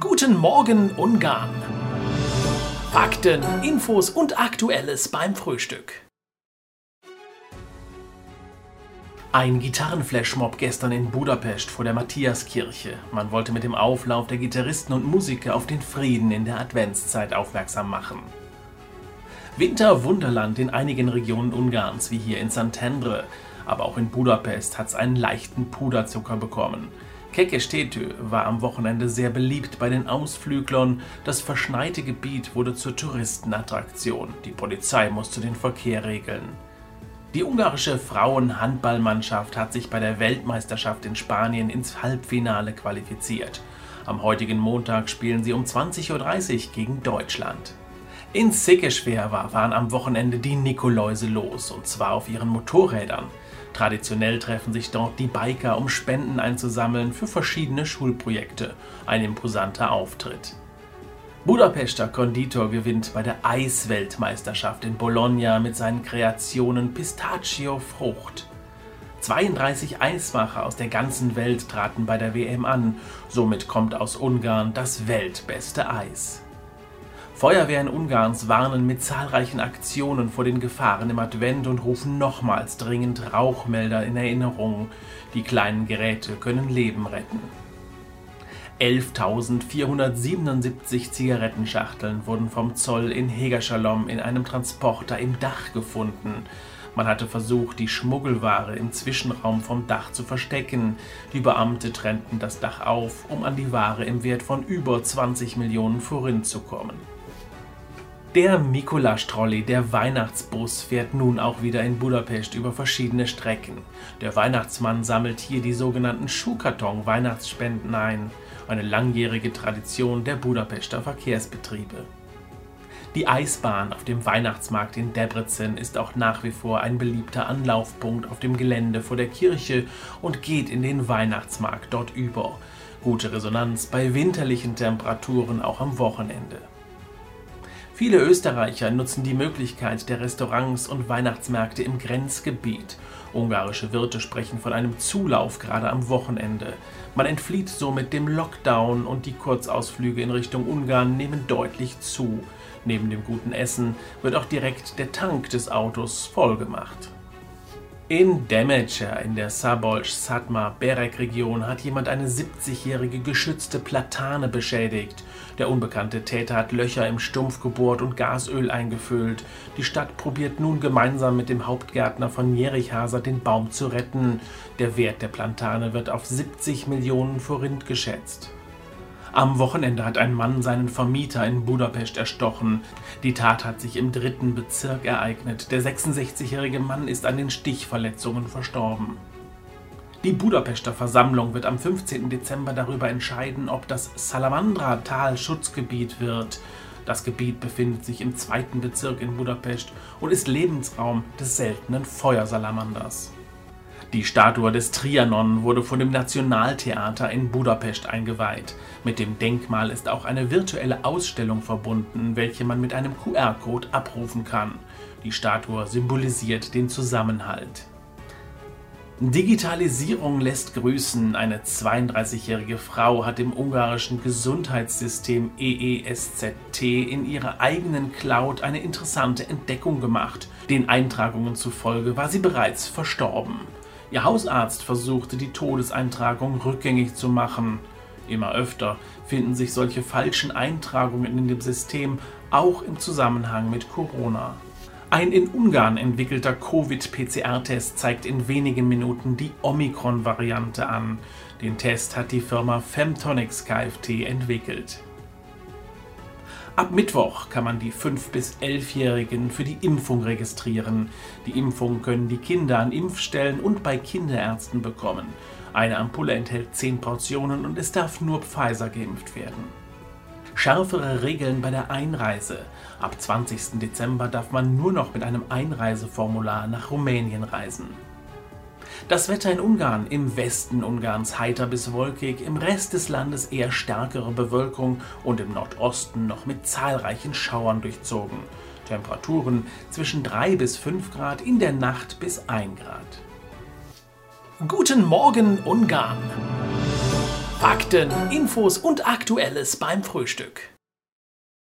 Guten Morgen Ungarn. Fakten, Infos und Aktuelles beim Frühstück. Ein Gitarrenflashmob gestern in Budapest vor der Matthiaskirche. Man wollte mit dem Auflauf der Gitarristen und Musiker auf den Frieden in der Adventszeit aufmerksam machen. Winterwunderland in einigen Regionen Ungarns, wie hier in Szentendre, aber auch in Budapest hat es einen leichten Puderzucker bekommen. Kekestető war am Wochenende sehr beliebt bei den Ausflüglern. Das verschneite Gebiet wurde zur Touristenattraktion. Die Polizei musste den Verkehr regeln. Die ungarische Frauenhandballmannschaft hat sich bei der Weltmeisterschaft in Spanien ins Halbfinale qualifiziert. Am heutigen Montag spielen sie um 20.30 Uhr gegen Deutschland. In Székesfehérvár waren am Wochenende die Nikoläuse los, und zwar auf ihren Motorrädern. Traditionell treffen sich dort die Biker, um Spenden einzusammeln für verschiedene Schulprojekte. Ein imposanter Auftritt. Budapester Konditor gewinnt bei der Eisweltmeisterschaft in Bologna mit seinen Kreationen Pistachio Frucht. 32 Eismacher aus der ganzen Welt traten bei der WM an, somit kommt aus Ungarn das weltbeste Eis. Feuerwehren Ungarns warnen mit zahlreichen Aktionen vor den Gefahren im Advent und rufen nochmals dringend Rauchmelder in Erinnerung. Die kleinen Geräte können Leben retten. 11.477 Zigarettenschachteln wurden vom Zoll in Hegerschalom in einem Transporter im Dach gefunden. Man hatte versucht, die Schmuggelware im Zwischenraum vom Dach zu verstecken. Die Beamte trennten das Dach auf, um an die Ware im Wert von über 20 Millionen Forint zu kommen. Der Mikulasch-Trolley, der Weihnachtsbus, fährt nun auch wieder in Budapest über verschiedene Strecken. Der Weihnachtsmann sammelt hier die sogenannten Schuhkarton-Weihnachtsspenden ein, eine langjährige Tradition der Budapester Verkehrsbetriebe. Die Eisbahn auf dem Weihnachtsmarkt in Debrecen ist auch nach wie vor ein beliebter Anlaufpunkt auf dem Gelände vor der Kirche und geht in den Weihnachtsmarkt dort über. Gute Resonanz bei winterlichen Temperaturen auch am Wochenende. Viele Österreicher nutzen die Möglichkeit der Restaurants und Weihnachtsmärkte im Grenzgebiet. Ungarische Wirte sprechen von einem Zulauf gerade am Wochenende. Man entflieht somit dem Lockdown und die Kurzausflüge in Richtung Ungarn nehmen deutlich zu. Neben dem guten Essen wird auch direkt der Tank des Autos vollgemacht. In Demecer in der Sabolsch-Satmar-Berek-Region hat jemand eine 70-jährige geschützte Platane beschädigt. Der unbekannte Täter hat Löcher im Stumpf gebohrt und Gasöl eingefüllt. Die Stadt probiert nun gemeinsam mit dem Hauptgärtner von Jerichhaser den Baum zu retten. Der Wert der Plantane wird auf 70 Millionen Forint geschätzt. Am Wochenende hat ein Mann seinen Vermieter in Budapest erstochen. Die Tat hat sich im dritten Bezirk ereignet. Der 66-jährige Mann ist an den Stichverletzungen verstorben. Die Budapester Versammlung wird am 15. Dezember darüber entscheiden, ob das Salamandra-Tal Schutzgebiet wird. Das Gebiet befindet sich im zweiten Bezirk in Budapest und ist Lebensraum des seltenen Feuersalamanders. Die Statue des Trianon wurde von dem Nationaltheater in Budapest eingeweiht. Mit dem Denkmal ist auch eine virtuelle Ausstellung verbunden, welche man mit einem QR-Code abrufen kann. Die Statue symbolisiert den Zusammenhalt. Digitalisierung lässt grüßen. Eine 32-jährige Frau hat im ungarischen Gesundheitssystem EESZT in ihrer eigenen Cloud eine interessante Entdeckung gemacht. Den Eintragungen zufolge war sie bereits verstorben. Ihr Hausarzt versuchte die Todeseintragung rückgängig zu machen. Immer öfter finden sich solche falschen Eintragungen in dem System auch im Zusammenhang mit Corona. Ein in Ungarn entwickelter Covid-PCR-Test zeigt in wenigen Minuten die Omikron-Variante an. Den Test hat die Firma Femtonics Kft entwickelt. Ab Mittwoch kann man die 5- bis 11-Jährigen für die Impfung registrieren. Die Impfung können die Kinder an Impfstellen und bei Kinderärzten bekommen. Eine Ampulle enthält 10 Portionen und es darf nur Pfizer geimpft werden. Schärfere Regeln bei der Einreise. Ab 20. Dezember darf man nur noch mit einem Einreiseformular nach Rumänien reisen. Das Wetter in Ungarn, im Westen Ungarns heiter bis wolkig, im Rest des Landes eher stärkere Bewölkung und im Nordosten noch mit zahlreichen Schauern durchzogen. Temperaturen zwischen 3 bis 5 Grad, in der Nacht bis 1 Grad. Guten Morgen Ungarn! Fakten, Infos und Aktuelles beim Frühstück.